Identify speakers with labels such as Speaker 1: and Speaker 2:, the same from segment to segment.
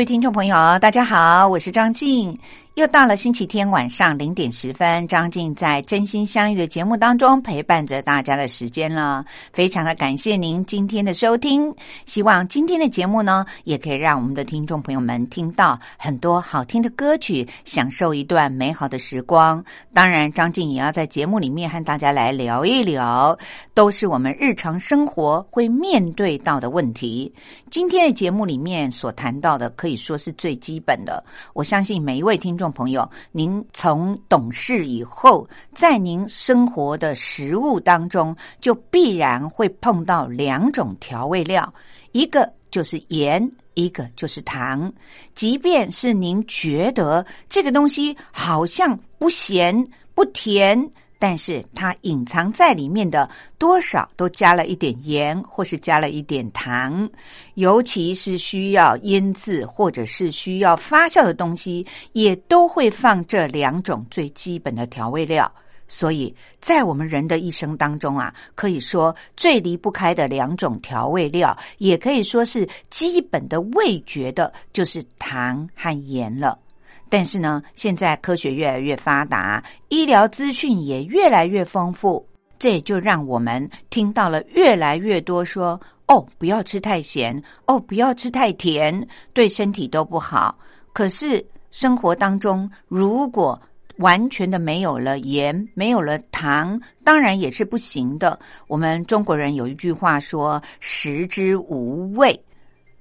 Speaker 1: 各位听众朋友，大家好，我是张静。又到了星期天晚上零点十分，张静在《真心相遇》的节目当中陪伴着大家的时间了。非常的感谢您今天的收听，希望今天的节目呢，也可以让我们的听众朋友们听到很多好听的歌曲，享受一段美好的时光。当然，张静也要在节目里面和大家来聊一聊，都是我们日常生活会面对到的问题。今天的节目里面所谈到的，可以说是最基本的。我相信每一位听。众朋友，您从懂事以后，在您生活的食物当中，就必然会碰到两种调味料，一个就是盐，一个就是糖。即便是您觉得这个东西好像不咸不甜。但是它隐藏在里面的多少都加了一点盐，或是加了一点糖，尤其是需要腌制或者是需要发酵的东西，也都会放这两种最基本的调味料。所以在我们人的一生当中啊，可以说最离不开的两种调味料，也可以说是基本的味觉的，就是糖和盐了。但是呢，现在科学越来越发达，医疗资讯也越来越丰富，这也就让我们听到了越来越多说：“哦，不要吃太咸，哦，不要吃太甜，对身体都不好。”可是生活当中，如果完全的没有了盐，没有了糖，当然也是不行的。我们中国人有一句话说：“食之无味。”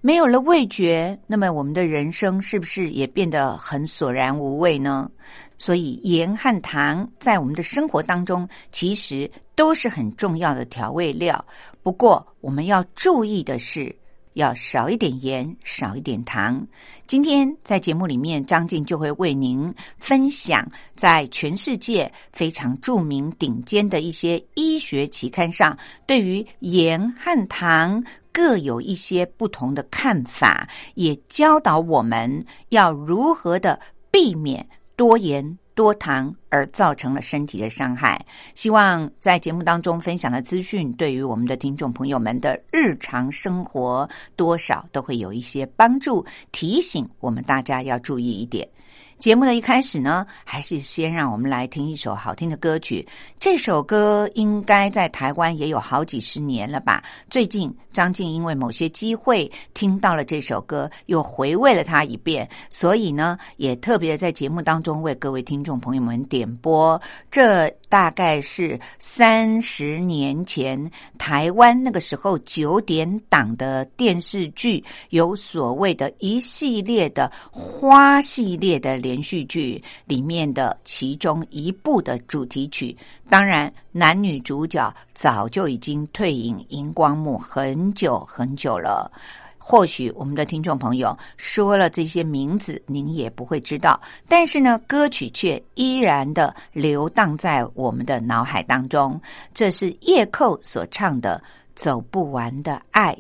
Speaker 1: 没有了味觉，那么我们的人生是不是也变得很索然无味呢？所以盐和糖在我们的生活当中，其实都是很重要的调味料。不过我们要注意的是，要少一点盐，少一点糖。今天在节目里面，张静就会为您分享在全世界非常著名、顶尖的一些医学期刊上，对于盐和糖。各有一些不同的看法，也教导我们要如何的避免多盐多糖而造成了身体的伤害。希望在节目当中分享的资讯，对于我们的听众朋友们的日常生活，多少都会有一些帮助，提醒我们大家要注意一点。节目的一开始呢，还是先让我们来听一首好听的歌曲。这首歌应该在台湾也有好几十年了吧？最近张静因为某些机会听到了这首歌，又回味了它一遍，所以呢，也特别在节目当中为各位听众朋友们点播。这大概是三十年前台湾那个时候九点档的电视剧，有所谓的一系列的花系列的。连续剧里面的其中一部的主题曲，当然男女主角早就已经退隐荧光幕很久很久了。或许我们的听众朋友说了这些名字，您也不会知道，但是呢，歌曲却依然的流荡在我们的脑海当中。这是叶寇所唱的《走不完的爱》。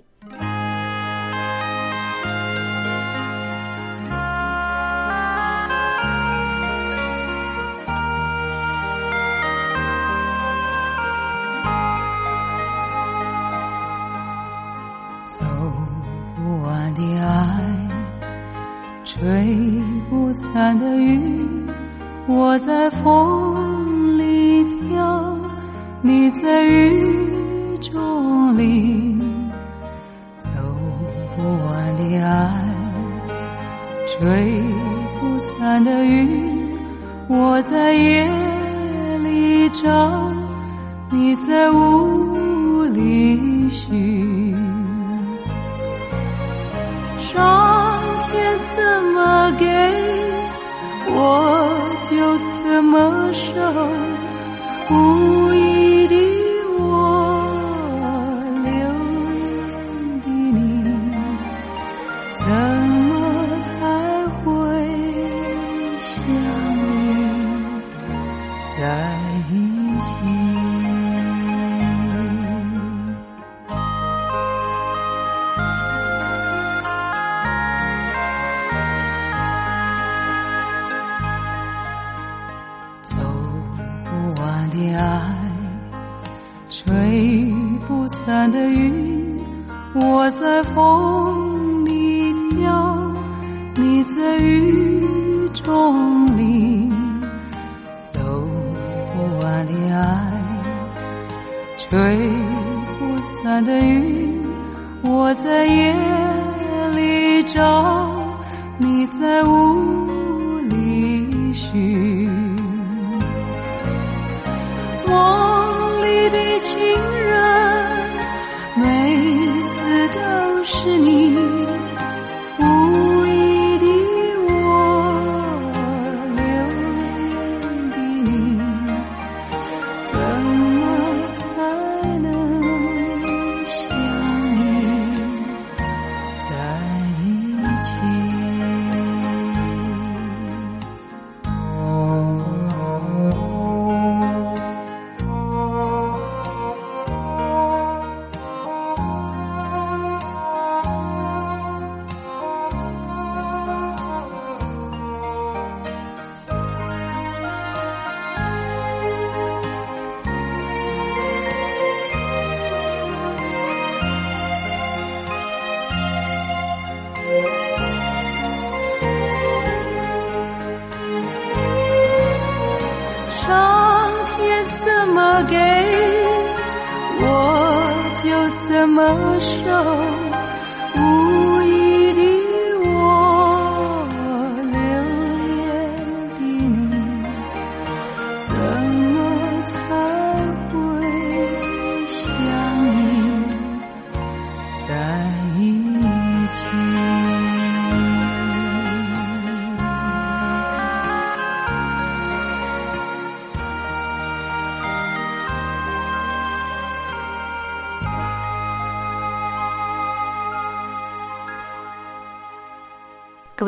Speaker 2: 吹不散的雨，我在风里飘，你在雨中淋，走不完的爱。吹不散的雨，我在夜里找，你在雾里寻。
Speaker 3: 我就怎么受。不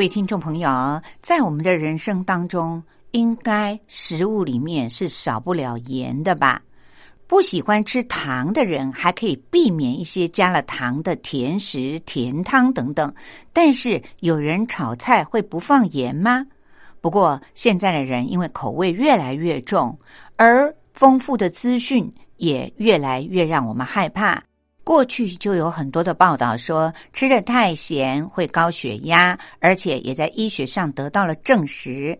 Speaker 1: 各位听众朋友，在我们的人生当中，应该食物里面是少不了盐的吧？不喜欢吃糖的人，还可以避免一些加了糖的甜食、甜汤等等。但是有人炒菜会不放盐吗？不过现在的人因为口味越来越重，而丰富的资讯也越来越让我们害怕。过去就有很多的报道说，吃的太咸会高血压，而且也在医学上得到了证实。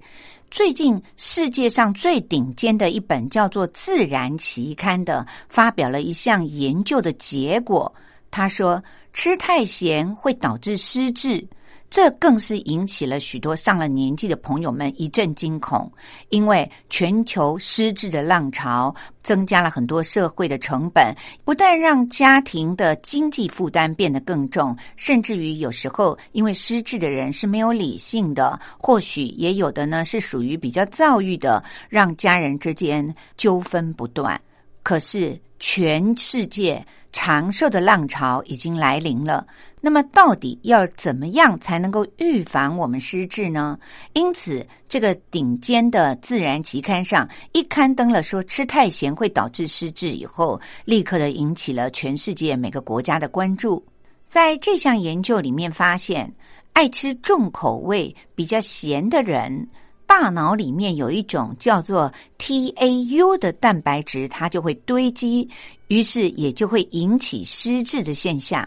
Speaker 1: 最近世界上最顶尖的一本叫做《自然》期刊的，发表了一项研究的结果。他说，吃太咸会导致失智。这更是引起了许多上了年纪的朋友们一阵惊恐，因为全球失智的浪潮增加了很多社会的成本，不但让家庭的经济负担变得更重，甚至于有时候因为失智的人是没有理性的，或许也有的呢是属于比较躁郁的，让家人之间纠纷不断。可是全世界长寿的浪潮已经来临了。那么，到底要怎么样才能够预防我们失智呢？因此，这个顶尖的《自然》期刊上一刊登了说吃太咸会导致失智以后，立刻的引起了全世界每个国家的关注。在这项研究里面发现，爱吃重口味、比较咸的人，大脑里面有一种叫做 TAU 的蛋白质，它就会堆积，于是也就会引起失智的现象。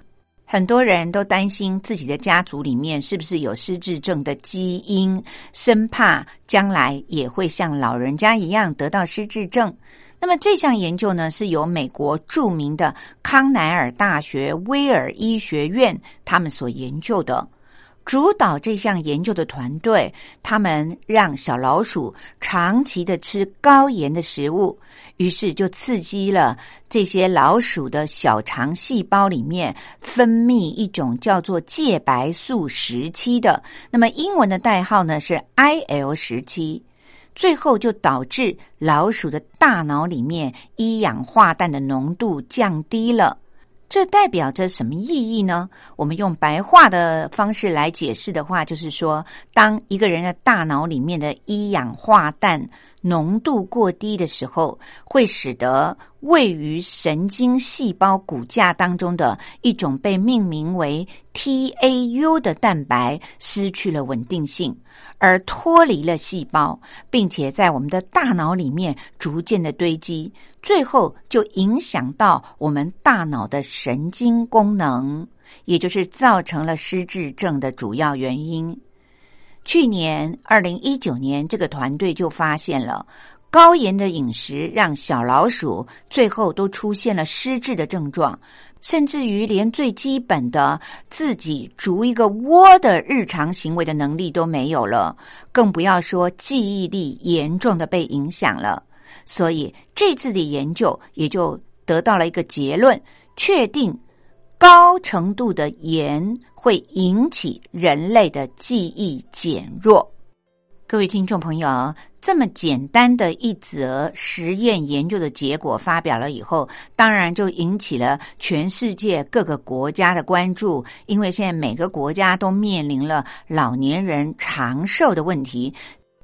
Speaker 1: 很多人都担心自己的家族里面是不是有失智症的基因，生怕将来也会像老人家一样得到失智症。那么这项研究呢，是由美国著名的康奈尔大学威尔医学院他们所研究的。主导这项研究的团队，他们让小老鼠长期的吃高盐的食物，于是就刺激了这些老鼠的小肠细胞里面分泌一种叫做介白素十七的，那么英文的代号呢是 IL 十七，最后就导致老鼠的大脑里面一氧化氮的浓度降低了。这代表着什么意义呢？我们用白话的方式来解释的话，就是说，当一个人的大脑里面的一氧化氮浓度过低的时候，会使得位于神经细胞骨架当中的一种被命名为 TAU 的蛋白失去了稳定性。而脱离了细胞，并且在我们的大脑里面逐渐的堆积，最后就影响到我们大脑的神经功能，也就是造成了失智症的主要原因。去年二零一九年，这个团队就发现了高盐的饮食让小老鼠最后都出现了失智的症状。甚至于连最基本的自己筑一个窝的日常行为的能力都没有了，更不要说记忆力严重的被影响了。所以这次的研究也就得到了一个结论：确定高程度的盐会引起人类的记忆减弱。各位听众朋友。这么简单的一则实验研究的结果发表了以后，当然就引起了全世界各个国家的关注，因为现在每个国家都面临了老年人长寿的问题。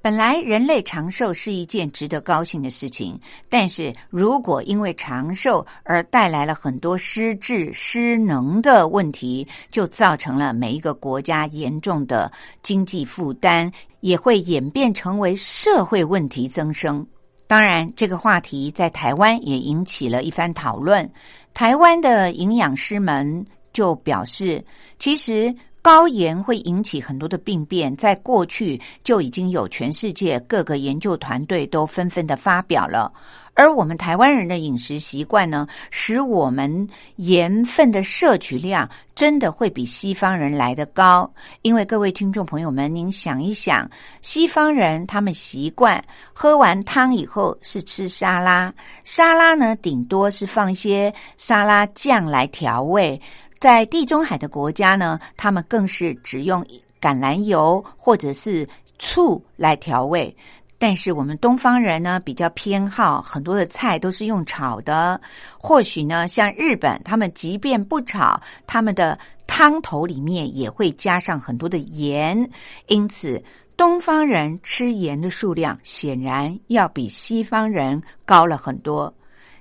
Speaker 1: 本来人类长寿是一件值得高兴的事情，但是如果因为长寿而带来了很多失智失能的问题，就造成了每一个国家严重的经济负担，也会演变成为社会问题增生。当然，这个话题在台湾也引起了一番讨论。台湾的营养师们就表示，其实。高盐会引起很多的病变，在过去就已经有全世界各个研究团队都纷纷的发表了。而我们台湾人的饮食习惯呢，使我们盐分的摄取量真的会比西方人来得高。因为各位听众朋友们，您想一想，西方人他们习惯喝完汤以后是吃沙拉，沙拉呢顶多是放一些沙拉酱来调味。在地中海的国家呢，他们更是只用橄榄油或者是醋来调味。但是我们东方人呢，比较偏好很多的菜都是用炒的。或许呢，像日本，他们即便不炒，他们的汤头里面也会加上很多的盐。因此，东方人吃盐的数量显然要比西方人高了很多。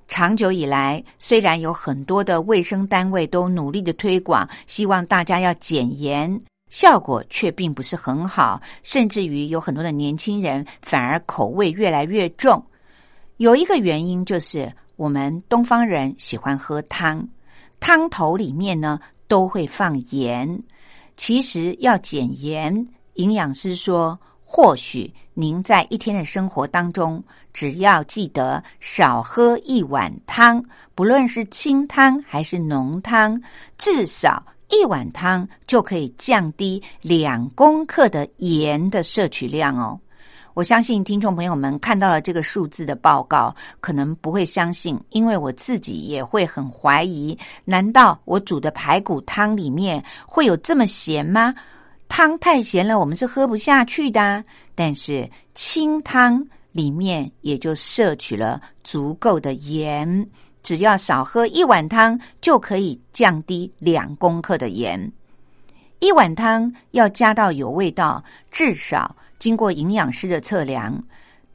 Speaker 1: 长久以来，虽然有很多的卫生单位都努力的推广，希望大家要减盐，效果却并不是很好，甚至于有很多的年轻人反而口味越来越重。有一个原因就是我们东方人喜欢喝汤，汤头里面呢都会放盐。其实要减盐，营养师说。或许您在一天的生活当中，只要记得少喝一碗汤，不论是清汤还是浓汤，至少一碗汤就可以降低两公克的盐的摄取量哦。我相信听众朋友们看到了这个数字的报告，可能不会相信，因为我自己也会很怀疑：难道我煮的排骨汤里面会有这么咸吗？汤太咸了，我们是喝不下去的。但是清汤里面也就摄取了足够的盐，只要少喝一碗汤，就可以降低两公克的盐。一碗汤要加到有味道，至少经过营养师的测量，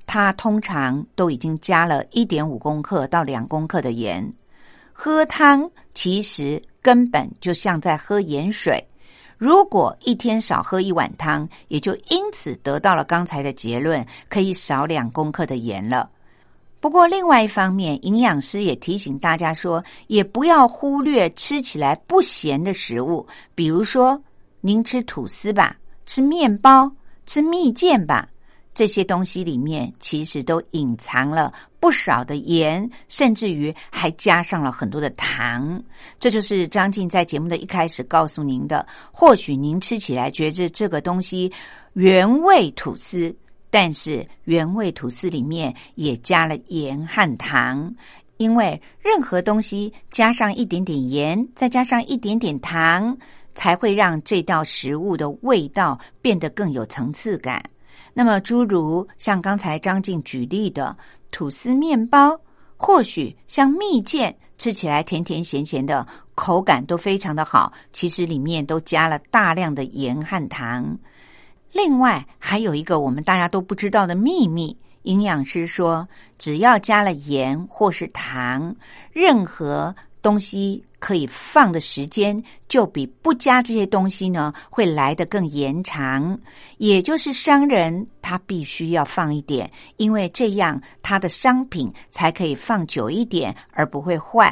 Speaker 1: 它通常都已经加了一点五公克到两公克的盐。喝汤其实根本就像在喝盐水。如果一天少喝一碗汤，也就因此得到了刚才的结论，可以少两公克的盐了。不过，另外一方面，营养师也提醒大家说，也不要忽略吃起来不咸的食物，比如说您吃吐司吧，吃面包，吃蜜饯吧，这些东西里面其实都隐藏了不少的盐，甚至于还加上了很多的糖。这就是张静在节目的一开始告诉您的。或许您吃起来觉着这个东西原味吐司，但是原味吐司里面也加了盐和糖。因为任何东西加上一点点盐，再加上一点点糖，才会让这道食物的味道变得更有层次感。那么，诸如像刚才张静举例的吐司面包，或许像蜜饯，吃起来甜甜咸咸的，口感都非常的好。其实里面都加了大量的盐和糖。另外，还有一个我们大家都不知道的秘密。营养师说，只要加了盐或是糖，任何东西可以放的时间就比不加这些东西呢，会来得更延长。也就是商人他必须要放一点，因为这样他的商品才可以放久一点，而不会坏。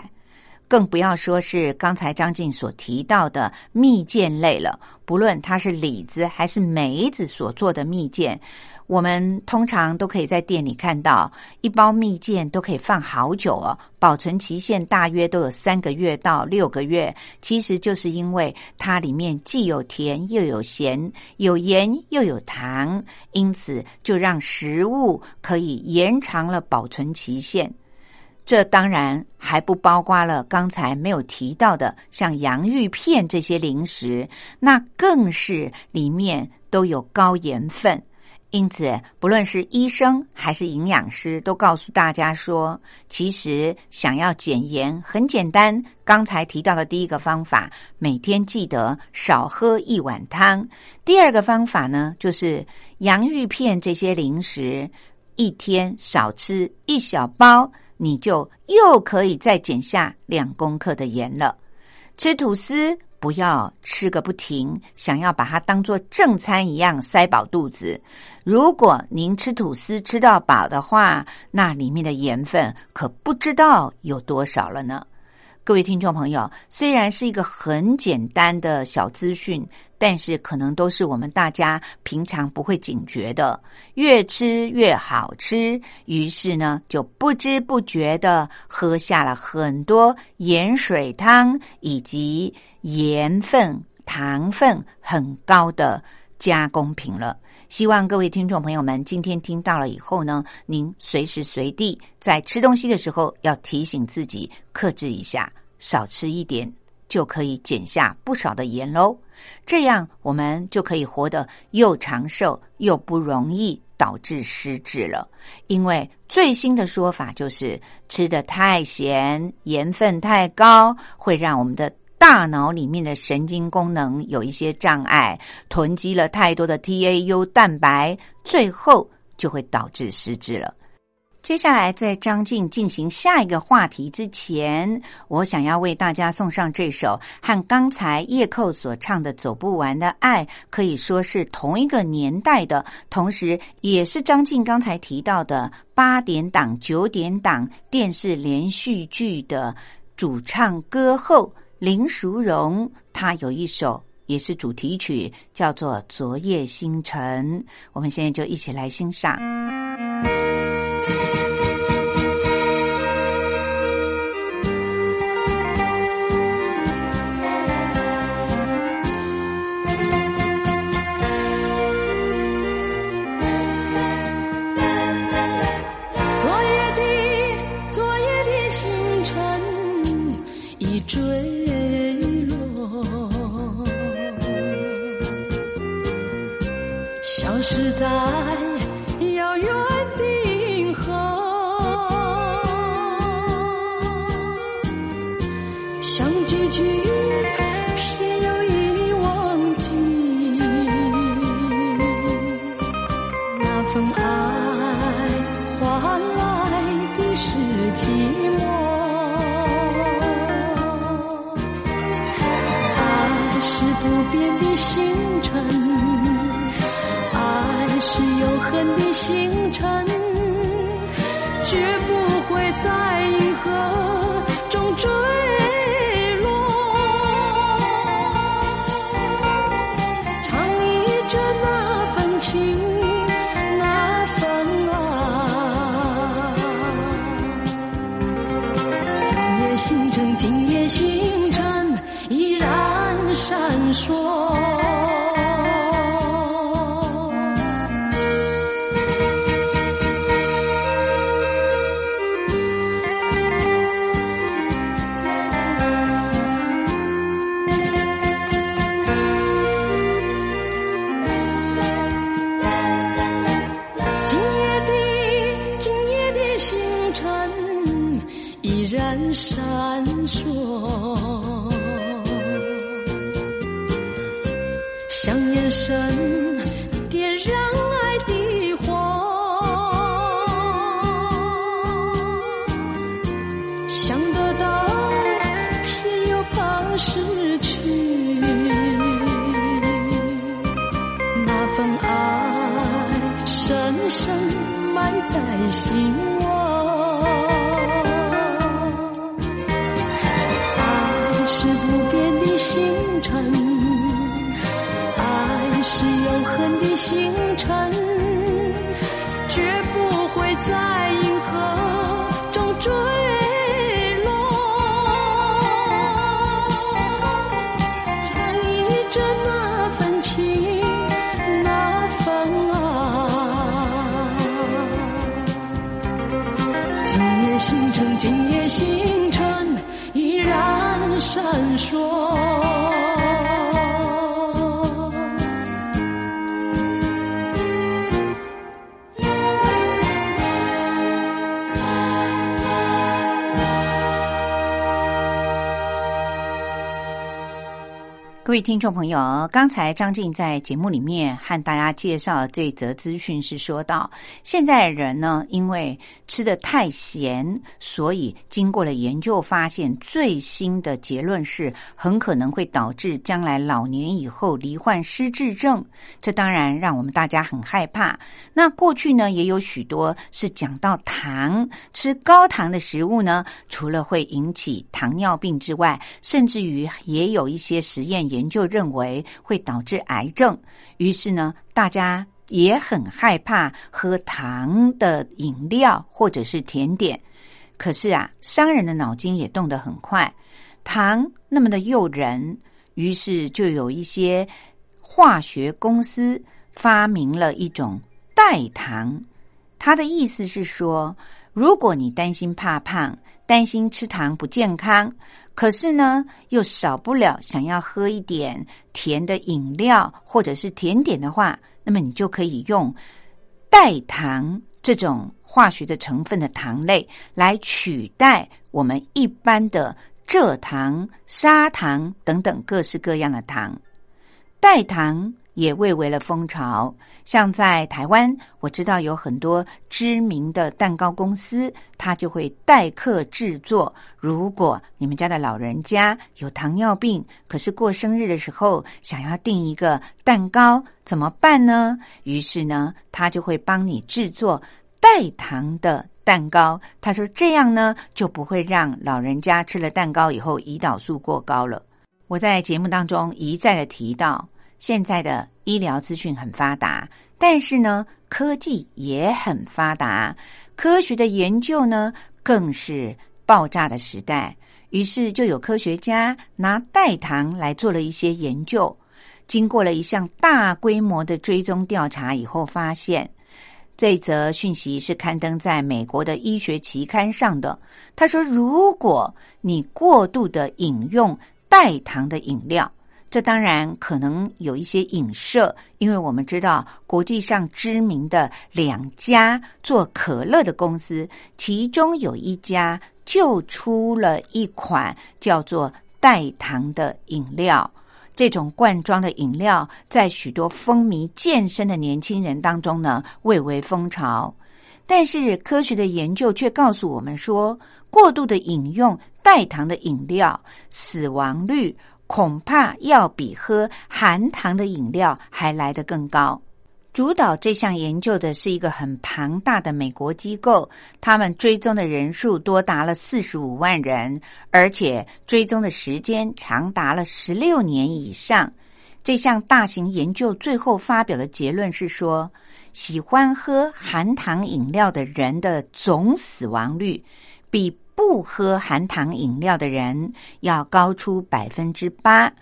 Speaker 1: 更不要说是刚才张静所提到的蜜饯类了，不论它是李子还是梅子所做的蜜饯。我们通常都可以在店里看到一包蜜饯都可以放好久哦，保存期限大约都有三个月到六个月。其实就是因为它里面既有甜又有咸，有盐又有糖，因此就让食物可以延长了保存期限。这当然还不包括了刚才没有提到的像洋芋片这些零食，那更是里面都有高盐分。因此，不论是医生还是营养师，都告诉大家说，其实想要减盐很简单。刚才提到的第一个方法，每天记得少喝一碗汤；第二个方法呢，就是洋芋片这些零食，一天少吃一小包，你就又可以再减下两公克的盐了。吃吐司。不要吃个不停，想要把它当做正餐一样塞饱肚子。如果您吃吐司吃到饱的话，那里面的盐分可不知道有多少了呢。各位听众朋友，虽然是一个很简单的小资讯，但是可能都是我们大家平常不会警觉的。越吃越好吃，于是呢，就不知不觉的喝下了很多盐水汤以及盐分、糖分很高的加工品了。希望各位听众朋友们今天听到了以后呢，您随时随地在吃东西的时候要提醒自己克制一下，少吃一点就可以减下不少的盐喽。这样我们就可以活得又长寿又不容易导致失智了。因为最新的说法就是吃的太咸，盐分太高，会让我们的。大脑里面的神经功能有一些障碍，囤积了太多的 tau 蛋白，最后就会导致失智了。接下来，在张静进行下一个话题之前，我想要为大家送上这首和刚才叶寇所唱的《走不完的爱》可以说是同一个年代的，同时也是张静刚才提到的八点档、九点档电视连续剧的主唱歌后。林淑荣，她有一首也是主题曲，叫做《昨夜星辰》。我们现在就一起来欣赏。
Speaker 2: 是在遥远的银河。想几句。星辰的星辰，绝不会再
Speaker 1: 各位听众朋友，刚才张静在节目里面和大家介绍这则资讯是说到，现在人呢，因为吃的太咸，所以经过了研究发现，最新的结论是很可能会导致将来老年以后罹患失智症。这当然让我们大家很害怕。那过去呢，也有许多是讲到糖，吃高糖的食物呢，除了会引起糖尿病之外，甚至于也有一些实验研究认为会导致癌症。于是呢，大家也很害怕喝糖的饮料或者是甜点。可是啊，商人的脑筋也动得很快，糖那么的诱人，于是就有一些化学公司发明了一种代糖。它的意思是说，如果你担心怕胖，担心吃糖不健康，可是呢，又少不了想要喝一点甜的饮料或者是甜点的话，那么你就可以用代糖这种化学的成分的糖类来取代我们一般的蔗糖、砂糖等等各式各样的糖。代糖也蔚为了风潮，像在台湾，我知道有很多知名的蛋糕公司，它就会代客制作。如果你们家的老人家有糖尿病，可是过生日的时候想要订一个蛋糕，怎么办呢？于是呢，他就会帮你制作代糖的蛋糕。他说这样呢，就不会让老人家吃了蛋糕以后胰岛素过高了。我在节目当中一再的提到。现在的医疗资讯很发达，但是呢，科技也很发达，科学的研究呢更是爆炸的时代。于是就有科学家拿代糖来做了一些研究，经过了一项大规模的追踪调查以后，发现这则讯息是刊登在美国的医学期刊上的。他说，如果你过度的饮用代糖的饮料，这当然可能有一些影射，因为我们知道国际上知名的两家做可乐的公司，其中有一家就出了一款叫做代糖的饮料。这种罐装的饮料在许多风靡健身的年轻人当中呢，蔚为风潮。但是科学的研究却告诉我们说，过度的饮用代糖的饮料，死亡率。恐怕要比喝含糖的饮料还来得更高。主导这项研究的是一个很庞大的美国机构，他们追踪的人数多达了四十五万人，而且追踪的时间长达了十六年以上。这项大型研究最后发表的结论是说，喜欢喝含糖饮料的人的总死亡率比不喝含糖饮料的人要高出百分之八，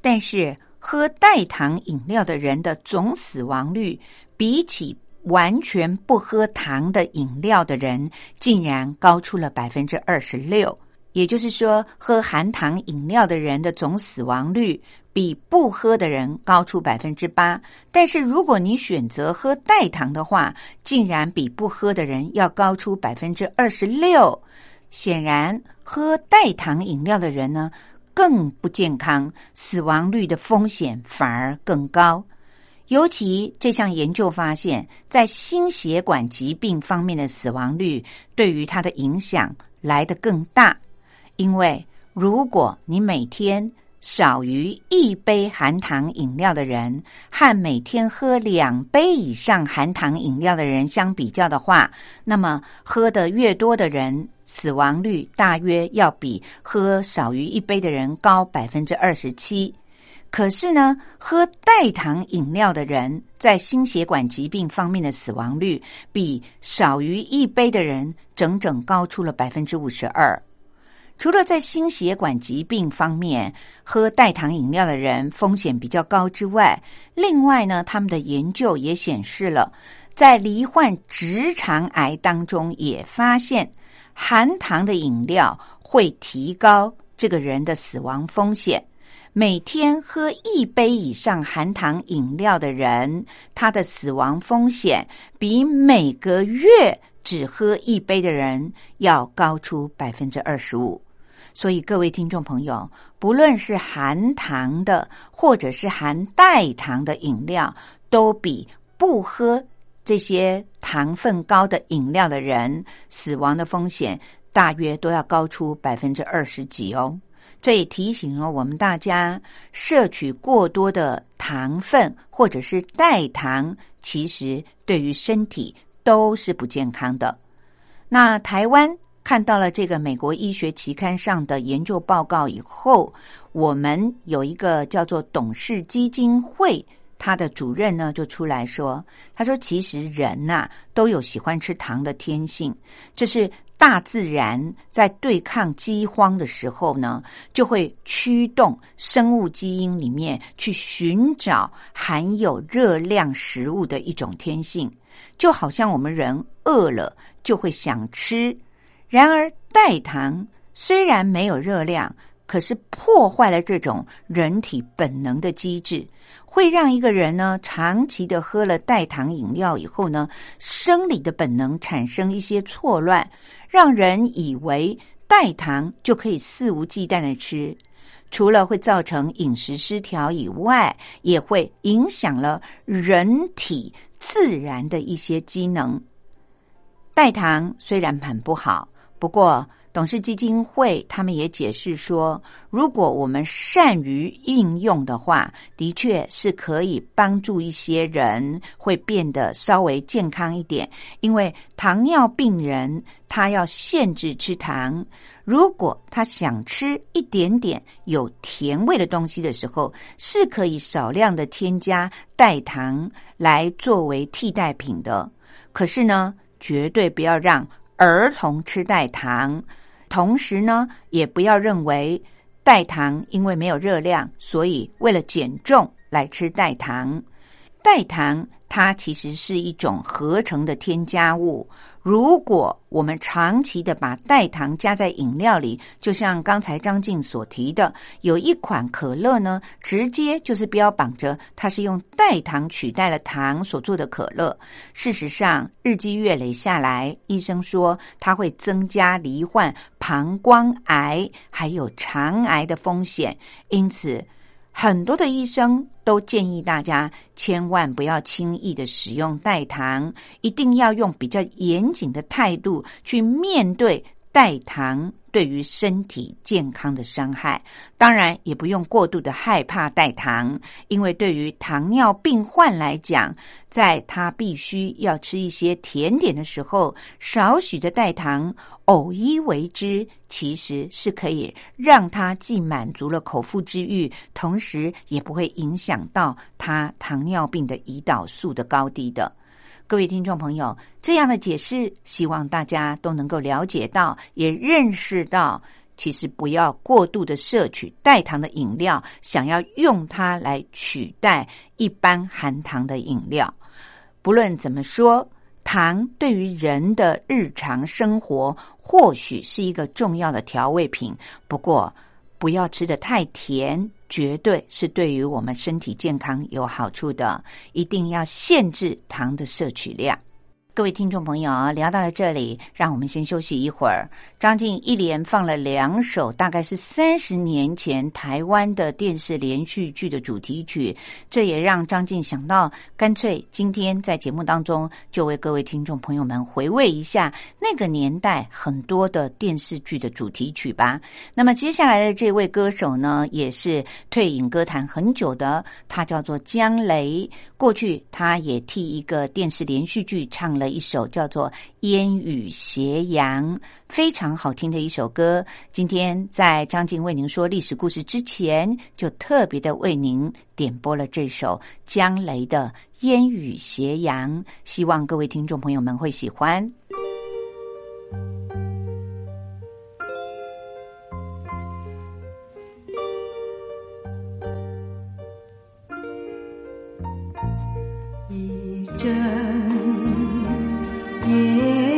Speaker 1: 但是喝代糖饮料的人的总死亡率，比起完全不喝糖的饮料的人，竟然高出了百分之二十六。也就是说，喝含糖饮料的人的总死亡率比不喝的人高出百分之八。但是，如果你选择喝代糖的话，竟然比不喝的人要高出百分之二十六。显然，喝代糖饮料的人呢更不健康，死亡率的风险反而更高。尤其这项研究发现，在心血管疾病方面的死亡率，对于它的影响来得更大。因为如果你每天少于一杯含糖饮料的人，和每天喝两杯以上含糖饮料的人相比较的话，那么喝的越多的人，死亡率大约要比喝少于一杯的人高百分之二十七。可是呢，喝代糖饮料的人在心血管疾病方面的死亡率，比少于一杯的人整整高出了百分之五十二。除了在心血管疾病方面喝代糖饮料的人风险比较高之外，另外呢，他们的研究也显示了，在罹患直肠癌当中，也发现含糖的饮料会提高这个人的死亡风险。每天喝一杯以上含糖饮料的人，他的死亡风险比每个月只喝一杯的人要高出百分之二十五。所以，各位听众朋友，不论是含糖的或者是含代糖的饮料，都比不喝这些糖分高的饮料的人死亡的风险大约都要高出百分之二十几哦。这也提醒了我们大家，摄取过多的糖分或者是代糖，其实对于身体都是不健康的。那台湾。看到了这个美国医学期刊上的研究报告以后，我们有一个叫做董事基金会，他的主任呢就出来说：“他说，其实人呐都有喜欢吃糖的天性，这是大自然在对抗饥荒的时候呢，就会驱动生物基因里面去寻找含有热量食物的一种天性，就好像我们人饿了就会想吃。”然而，代糖虽然没有热量，可是破坏了这种人体本能的机制，会让一个人呢长期的喝了代糖饮料以后呢，生理的本能产生一些错乱，让人以为代糖就可以肆无忌惮的吃。除了会造成饮食失调以外，也会影响了人体自然的一些机能。代糖虽然很不好。不过，董事基金会他们也解释说，如果我们善于应用的话，的确是可以帮助一些人会变得稍微健康一点。因为糖尿病人他要限制吃糖，如果他想吃一点点有甜味的东西的时候，是可以少量的添加代糖来作为替代品的。可是呢，绝对不要让。儿童吃代糖，同时呢，也不要认为代糖因为没有热量，所以为了减重来吃代糖。代糖它其实是一种合成的添加物。如果我们长期的把代糖加在饮料里，就像刚才张静所提的，有一款可乐呢，直接就是标榜着它是用代糖取代了糖所做的可乐。事实上，日积月累下来，医生说它会增加罹患膀胱癌还有肠癌的风险，因此。很多的医生都建议大家千万不要轻易的使用代糖，一定要用比较严谨的态度去面对代糖。对于身体健康的伤害。当然，也不用过度的害怕代糖，因为对于糖尿病患来讲，在他必须要吃一些甜点的时候，少许的代糖。偶一为之，其实是可以让他既满足了口腹之欲，同时也不会影响到他糖尿病的胰岛素的高低的。各位听众朋友，这样的解释，希望大家都能够了解到，也认识到，其实不要过度的摄取代糖的饮料，想要用它来取代一般含糖的饮料。不论怎么说，糖对于人的日常生活或许是一个重要的调味品，不过不要吃的太甜。绝对是对于我们身体健康有好处的，一定要限制糖的摄取量。各位听众朋友，聊到了这里，让我们先休息一会儿。张静一连放了两首，大概是三十年前台湾的电视连续剧的主题曲，这也让张静想到，干脆今天在节目当中就为各位听众朋友们回味一下那个年代很多的电视剧的主题曲吧。那么接下来的这位歌手呢，也是退隐歌坛很久的，他叫做江雷。过去他也替一个电视连续剧唱了。一首叫做《烟雨斜阳》，非常好听的一首歌。今天在张静为您说历史故事之前，就特别的为您点播了这首江雷的《烟雨斜阳》，希望各位听众朋友们会喜欢。
Speaker 2: 一阵阵。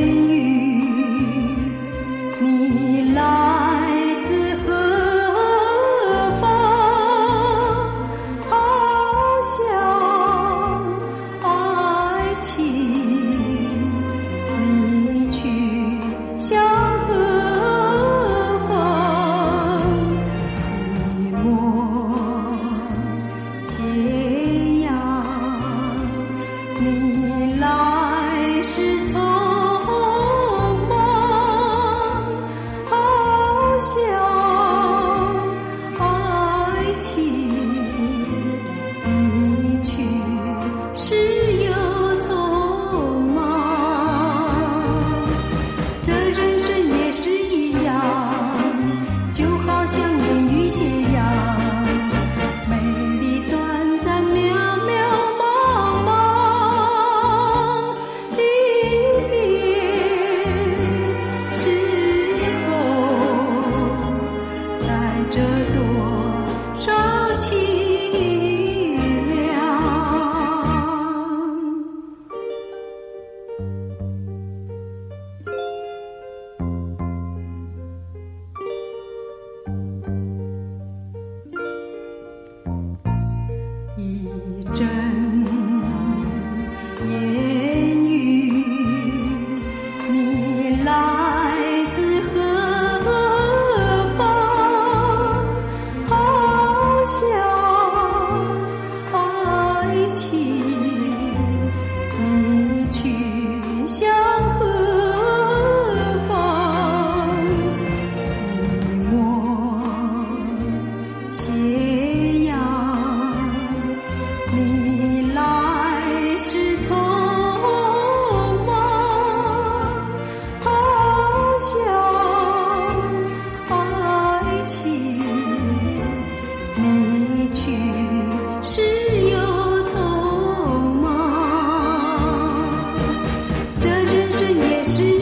Speaker 2: 是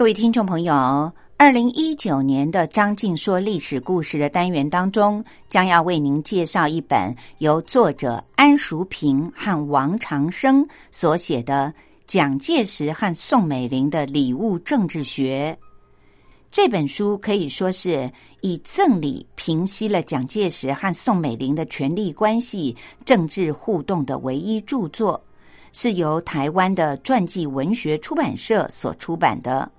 Speaker 1: 各位听众朋友，二零一九年的张静说历史故事的单元当中，将要为您介绍一本由作者安淑平和王长生所写的《蒋介石和宋美龄的礼物政治学》。这本书可以说是以赠礼平息了蒋介石和宋美龄的权力关系、政治互动的唯一著作，是由台湾的传记文学出版社所出版的。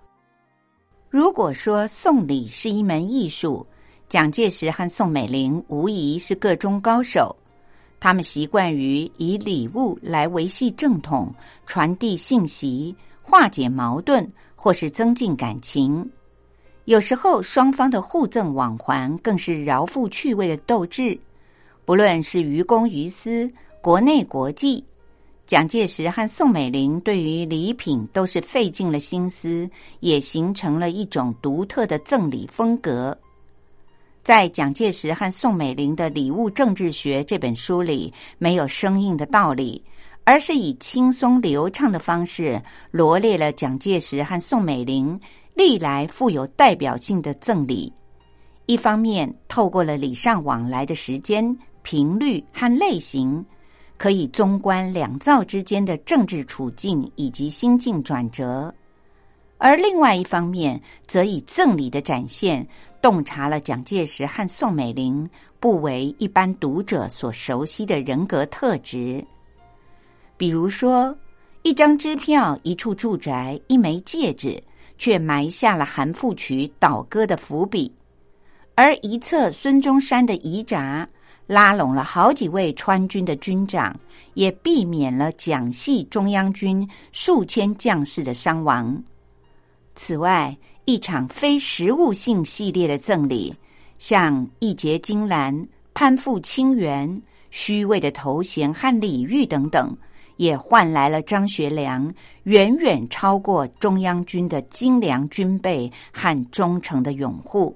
Speaker 1: 如果说送礼是一门艺术，蒋介石和宋美龄无疑是个中高手。他们习惯于以礼物来维系正统、传递信息、化解矛盾，或是增进感情。有时候，双方的互赠往还更是饶富趣味的斗志。不论是于公于私，国内国际。蒋介石和宋美龄对于礼品都是费尽了心思，也形成了一种独特的赠礼风格。在蒋介石和宋美龄的礼物政治学这本书里，没有生硬的道理，而是以轻松流畅的方式罗列了蒋介石和宋美龄历来富有代表性的赠礼。一方面，透过了礼尚往来的时间、频率和类型。可以综观两造之间的政治处境以及心境转折，而另外一方面，则以赠礼的展现，洞察了蒋介石和宋美龄不为一般读者所熟悉的人格特质。比如说，一张支票、一处住宅、一枚戒指，却埋下了韩复渠倒戈的伏笔；而一侧孙中山的遗札。拉拢了好几位川军的军长，也避免了蒋系中央军数千将士的伤亡。此外，一场非实物性系列的赠礼，像义结金兰、攀附清源、虚伪的头衔和礼遇等等，也换来了张学良远远超过中央军的精良军备和忠诚的拥护。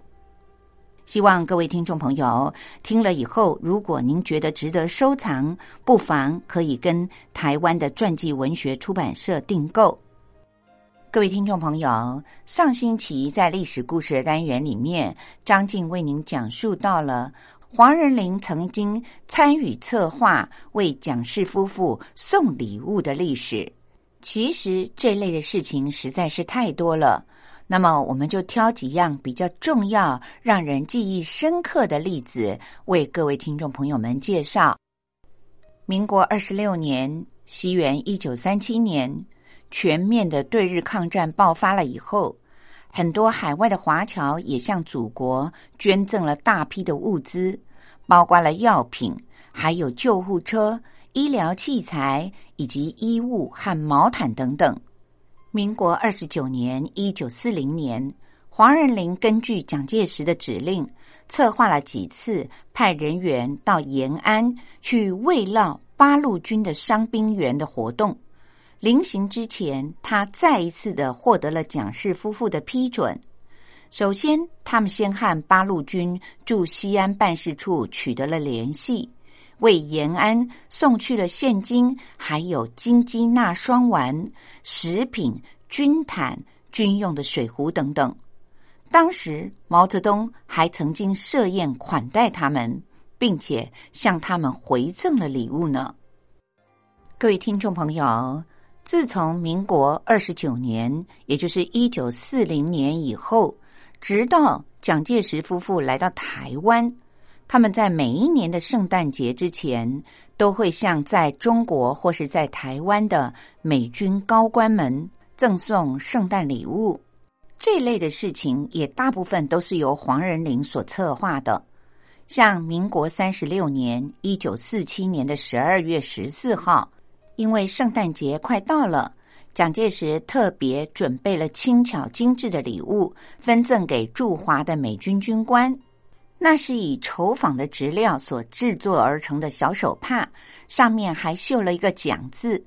Speaker 1: 希望各位听众朋友听了以后，如果您觉得值得收藏，不妨可以跟台湾的传记文学出版社订购。各位听众朋友，上星期在历史故事的单元里面，张静为您讲述到了黄仁霖曾经参与策划为蒋氏夫妇送礼物的历史。其实这类的事情实在是太多了。那么，我们就挑几样比较重要、让人记忆深刻的例子，为各位听众朋友们介绍。民国二十六年，西元一九三七年，全面的对日抗战爆发了以后，很多海外的华侨也向祖国捐赠了大批的物资，包括了药品，还有救护车、医疗器材以及衣物和毛毯等等。民国二十九年（一九四零年），黄仁霖根据蒋介石的指令，策划了几次派人员到延安去慰劳八路军的伤兵员的活动。临行之前，他再一次的获得了蒋氏夫妇的批准。首先，他们先和八路军驻西安办事处取得了联系，为延安送去了现金，还有金鸡纳霜丸、食品。军毯、军用的水壶等等，当时毛泽东还曾经设宴款待他们，并且向他们回赠了礼物呢。各位听众朋友，自从民国二十九年，也就是一九四零年以后，直到蒋介石夫妇来到台湾，他们在每一年的圣诞节之前，都会向在中国或是在台湾的美军高官们。赠送圣诞礼物这类的事情，也大部分都是由黄仁霖所策划的。像民国三十六年（一九四七年的十二月十四号），因为圣诞节快到了，蒋介石特别准备了轻巧精致的礼物，分赠给驻华的美军军官。那是以绸纺的质料所制作而成的小手帕，上面还绣了一个“蒋”字。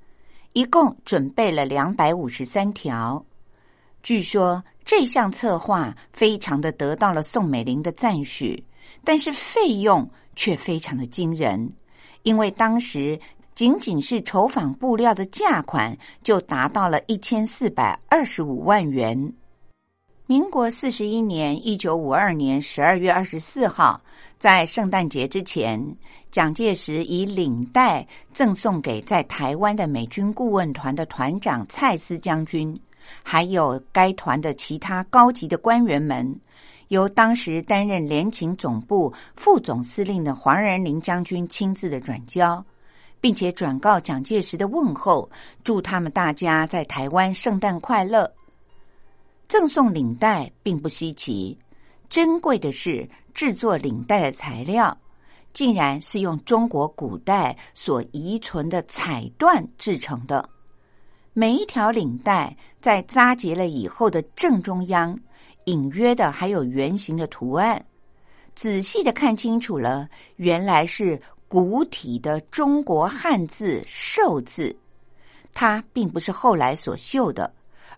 Speaker 1: 一共准备了两百五十三条。据说这项策划非常的得到了宋美龄的赞许，但是费用却非常的惊人，因为当时仅仅是绸纺布料的价款就达到了一千四百二十五万元。民国四十一年（一九五二年）十二月二十四号，在圣诞节之前，蒋介石以领带赠送给在台湾的美军顾问团的团长蔡斯将军，还有该团的其他高级的官员们，由当时担任联勤总部副总司令的黄仁霖将军亲自的转交，并且转告蒋介石的问候，祝他们大家在台湾圣诞快乐。赠送领带并不稀奇，珍贵的是制作领带的材料，竟然是用中国古代所遗存的彩缎制成的。每一条领带在扎结了以后的正中央，隐约的还有圆形的图案。仔细的看清楚了，原来是古体的中国汉字“寿”字，它并不是后来所绣的。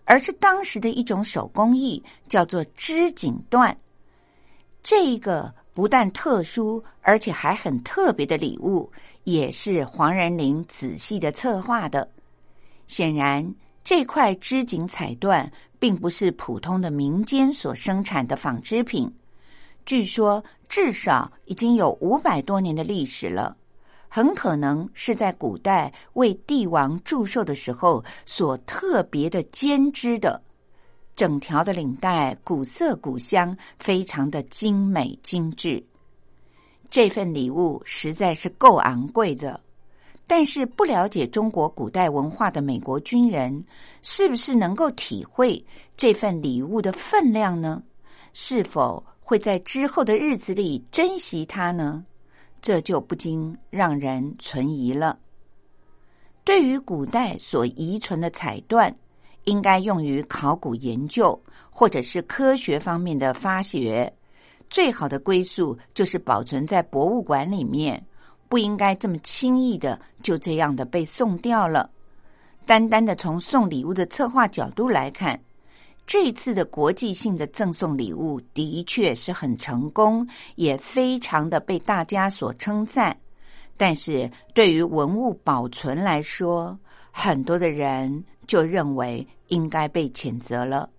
Speaker 1: 而是当时的一种手工艺，叫做织锦缎。这个不但特殊，而且还很特别的礼物，也是黄仁林仔细的策划的。显然，这块织锦彩缎并不是普通的民间所生产的纺织品，据说至少已经有五百多年的历史了。很可能是在古代为帝王祝寿的时候所特别的编织的，整条的领带古色古香，非常的精美精致。这份礼物实在是够昂贵的，但是不了解中国古代文化的美国军人，是不是能够体会这份礼物的分量呢？是否会在之后的日子里珍惜它呢？这就不禁让人存疑了。对于古代所遗存的彩缎，应该用于考古研究或者是科学方面的发掘。最好的归宿就是保存在博物馆里面，不应该这么轻易的就这样的被送掉了。单单的从送礼物的策划角度来看。这次的国际性的赠送礼物的确是很成功，也非常的被大家所称赞。但是对于文物保存来说，很多的人就认为应该被谴责了。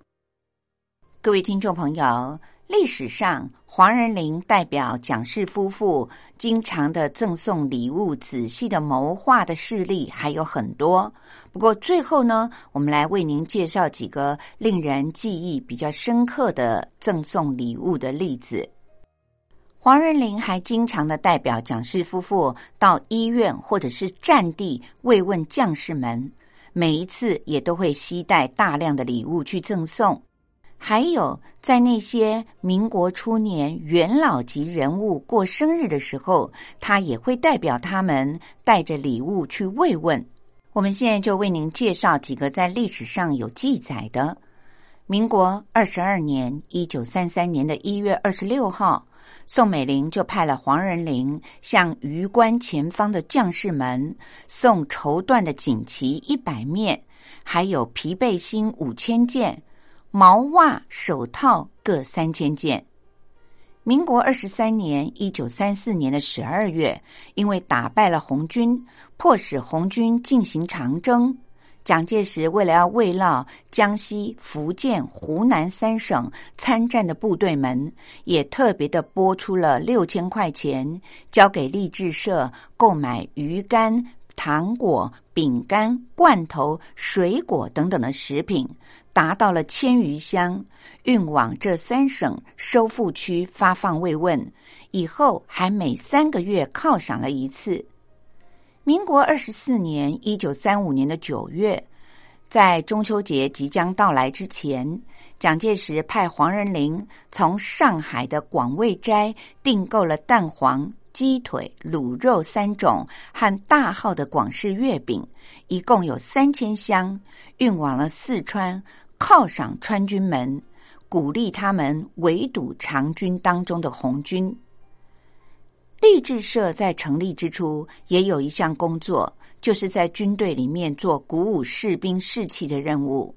Speaker 1: 各位听众朋友。历史上，黄仁霖代表蒋氏夫妇经常的赠送礼物、仔细的谋划的事例还有很多。不过，最后呢，我们来为您介绍几个令人记忆比较深刻的赠送礼物的例子。黄仁霖还经常的代表蒋氏夫妇到医院或者是战地慰问将士们，每一次也都会携带大量的礼物去赠送。还有，在那些民国初年元老级人物过生日的时候，他也会代表他们带着礼物去慰问。我们现在就为您介绍几个在历史上有记载的。民国二十二年（一九三三年的一月二十六号），宋美龄就派了黄仁霖向榆关前方的将士们送绸缎的锦旗一百面，还有皮背心五千件。毛袜、手套各三千件。民国二十三年（一九三四年的十二月），因为打败了红军，迫使红军进行长征。蒋介石为了要慰劳江西、福建、湖南三省参战的部队们，也特别的拨出了六千块钱，交给励志社购买鱼干、糖果、饼干、罐头、水果等等的食品。达到了千余箱，运往这三省收复区发放慰问，以后还每三个月犒赏了一次。民国二十四年（一九三五年的九月），在中秋节即将到来之前，蒋介石派黄仁霖从上海的广味斋订购了蛋黄、鸡腿、卤肉三种和大号的广式月饼，一共有三千箱，运往了四川。犒赏川军们，鼓励他们围堵长军当中的红军。励志社在成立之初，也有一项工作，就是在军队里面做鼓舞士兵士气的任务。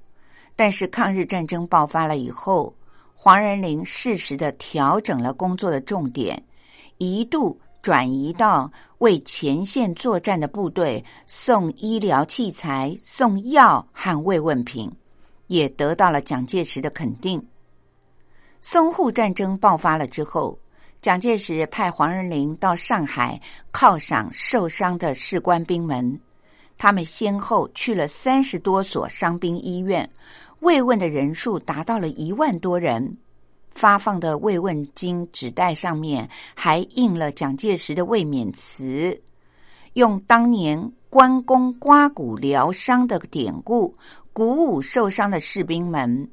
Speaker 1: 但是抗日战争爆发了以后，黄仁霖适时的调整了工作的重点，一度转移到为前线作战的部队送医疗器材、送药和慰问品。也得到了蒋介石的肯定。淞沪战争爆发了之后，蒋介石派黄仁霖到上海犒赏受伤的士官兵们。他们先后去了三十多所伤兵医院，慰问的人数达到了一万多人。发放的慰问金纸袋上面还印了蒋介石的慰勉词，用当年关公刮骨疗伤的典故鼓舞受伤的士兵们。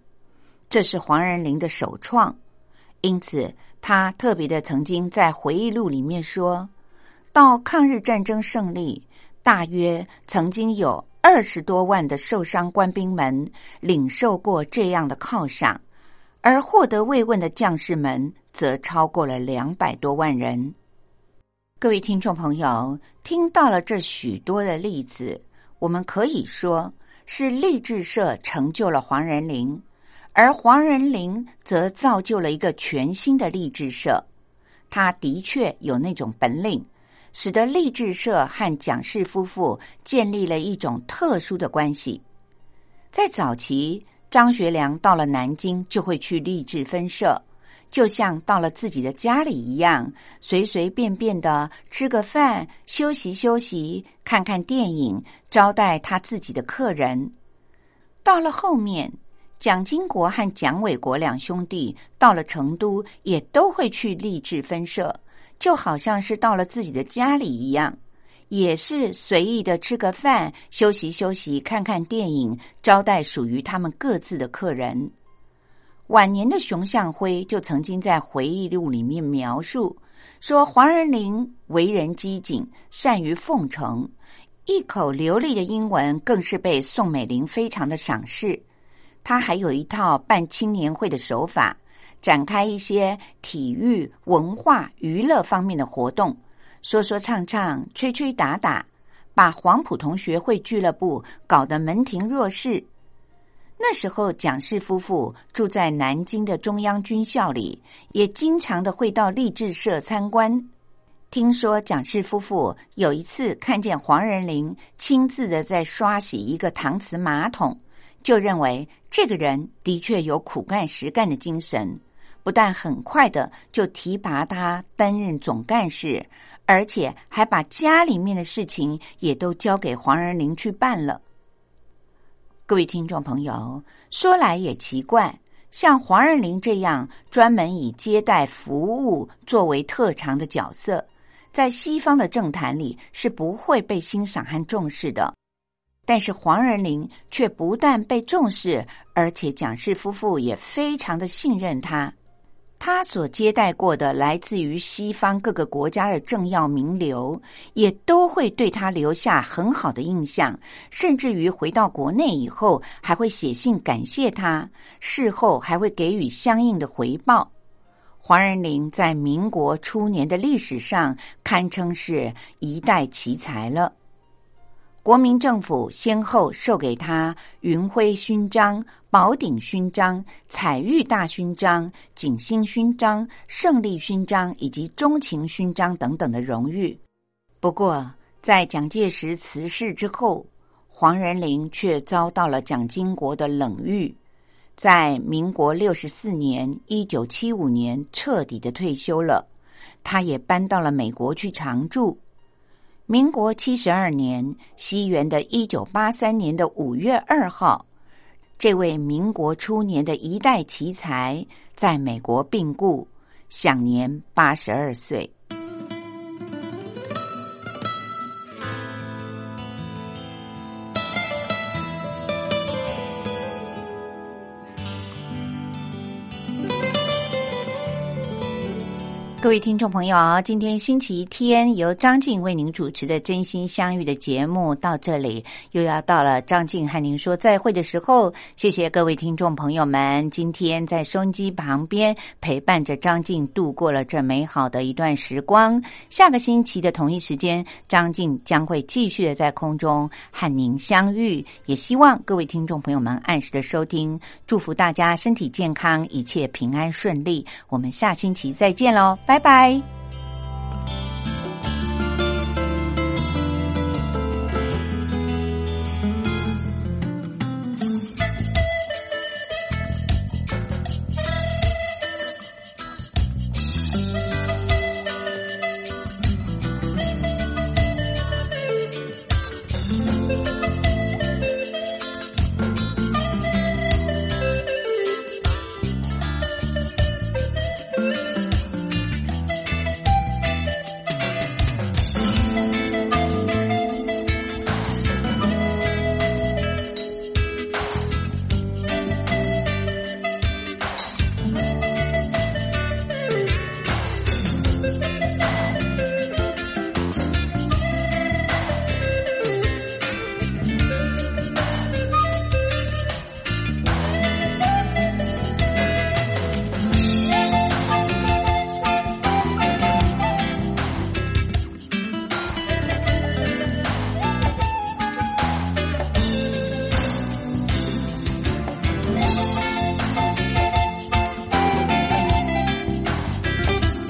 Speaker 1: 这是黄仁霖的首创，因此他特别的曾经在回忆录里面说到，抗日战争胜利，大约曾经有二十多万的受伤官兵们领受过这样的犒赏。而获得慰问的将士们则超过了两百多万人。各位听众朋友，听到了这许多的例子，我们可以说是励志社成就了黄仁霖，而黄仁霖则造就了一个全新的励志社。他的确有那种本领，使得励志社和蒋氏夫妇建立了一种特殊的关系。在早期。张学良到了南京就会去励志分社，就像到了自己的家里一样，随随便便的吃个饭、休息休息、看看电影，招待他自己的客人。到了后面，蒋经国和蒋纬国两兄弟到了成都，也都会去励志分社，就好像是到了自己的家里一样。也是随意的吃个饭，休息休息，看看电影，招待属于他们各自的客人。晚年的熊向晖就曾经在回忆录里面描述说，黄仁霖为人机警，善于奉承，一口流利的英文更是被宋美龄非常的赏识。他还有一套办青年会的手法，展开一些体育、文化、娱乐方面的活动。说说唱唱，吹吹打打，把黄埔同学会俱乐部搞得门庭若市。那时候，蒋氏夫妇住在南京的中央军校里，也经常的会到励志社参观。听说蒋氏夫妇有一次看见黄仁霖亲自的在刷洗一个搪瓷马桶，就认为这个人的确有苦干实干的精神，不但很快的就提拔他担任总干事。而且还把家里面的事情也都交给黄仁霖去办了。各位听众朋友，说来也奇怪，像黄仁霖这样专门以接待服务作为特长的角色，在西方的政坛里是不会被欣赏和重视的。但是黄仁霖却不但被重视，而且蒋氏夫妇也非常的信任他。他所接待过的来自于西方各个国家的政要名流，也都会对他留下很好的印象，甚至于回到国内以后，还会写信感谢他，事后还会给予相应的回报。黄仁霖在民国初年的历史上，堪称是一代奇才了。国民政府先后授给他云辉勋章、宝鼎勋章、彩玉大勋章、景星勋章、胜利勋章以及钟情勋章等等的荣誉。不过，在蒋介石辞世之后，黄仁霖却遭到了蒋经国的冷遇，在民国六十四年（一九七五年）彻底的退休了，他也搬到了美国去常住。民国七十二年，西元的一九八三年的五月二号，这位民国初年的一代奇才在美国病故，享年八十二岁。各位听众朋友，今天星期天由张静为您主持的《真心相遇》的节目到这里又要到了张静和您说再会的时候。谢谢各位听众朋友们，今天在收音机旁边陪伴着张静度过了这美好的一段时光。下个星期的同一时间，张静将会继续的在空中和您相遇。也希望各位听众朋友们按时的收听，祝福大家身体健康，一切平安顺利。我们下星期再见喽！拜拜。